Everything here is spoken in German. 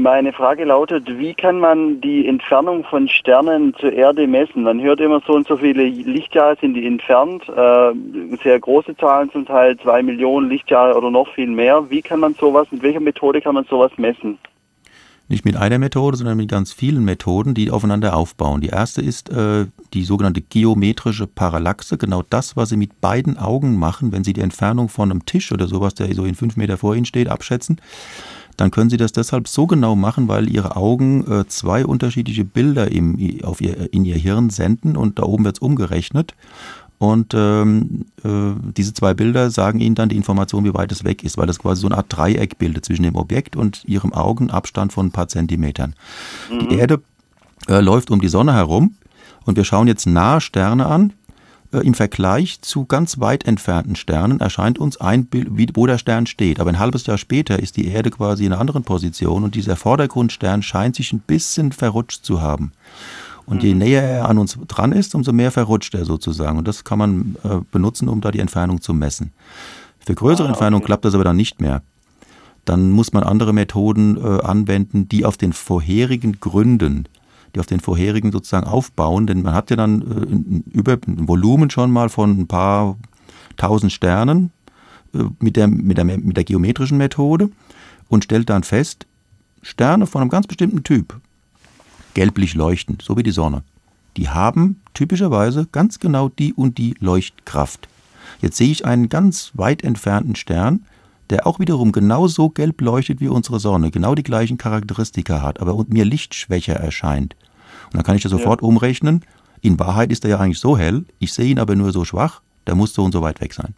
Meine Frage lautet, wie kann man die Entfernung von Sternen zur Erde messen? Man hört immer so und so viele Lichtjahre sind die entfernt, äh, sehr große Zahlen zum Teil, zwei Millionen Lichtjahre oder noch viel mehr. Wie kann man sowas, mit welcher Methode kann man sowas messen? Nicht mit einer Methode, sondern mit ganz vielen Methoden, die aufeinander aufbauen. Die erste ist äh, die sogenannte geometrische Parallaxe, genau das, was Sie mit beiden Augen machen, wenn Sie die Entfernung von einem Tisch oder sowas, der so in fünf Meter vor Ihnen steht, abschätzen dann können Sie das deshalb so genau machen, weil Ihre Augen äh, zwei unterschiedliche Bilder im, auf ihr, in Ihr Hirn senden und da oben wird es umgerechnet. Und ähm, äh, diese zwei Bilder sagen Ihnen dann die Information, wie weit es weg ist, weil das quasi so eine Art Dreieck bildet zwischen dem Objekt und Ihrem Augenabstand von ein paar Zentimetern. Mhm. Die Erde äh, läuft um die Sonne herum und wir schauen jetzt nahe Sterne an, äh, im Vergleich zu ganz weit entfernten Sternen erscheint uns ein Bild, wo der Stern steht. Aber ein halbes Jahr später ist die Erde quasi in einer anderen Position und dieser Vordergrundstern scheint sich ein bisschen verrutscht zu haben. Und je mhm. näher er an uns dran ist, umso mehr verrutscht er sozusagen. Und das kann man äh, benutzen, um da die Entfernung zu messen. Für größere ah, okay. Entfernungen klappt das aber dann nicht mehr. Dann muss man andere Methoden äh, anwenden, die auf den vorherigen Gründen die auf den vorherigen sozusagen aufbauen, denn man hat ja dann äh, über ein Volumen schon mal von ein paar tausend Sternen äh, mit, der, mit, der, mit der geometrischen Methode und stellt dann fest, Sterne von einem ganz bestimmten Typ, gelblich leuchtend, so wie die Sonne, die haben typischerweise ganz genau die und die Leuchtkraft. Jetzt sehe ich einen ganz weit entfernten Stern, der auch wiederum genauso gelb leuchtet wie unsere Sonne, genau die gleichen Charakteristika hat, aber mir lichtschwächer erscheint. Und dann kann ich das sofort ja. umrechnen. In Wahrheit ist er ja eigentlich so hell, ich sehe ihn aber nur so schwach, der muss so und so weit weg sein.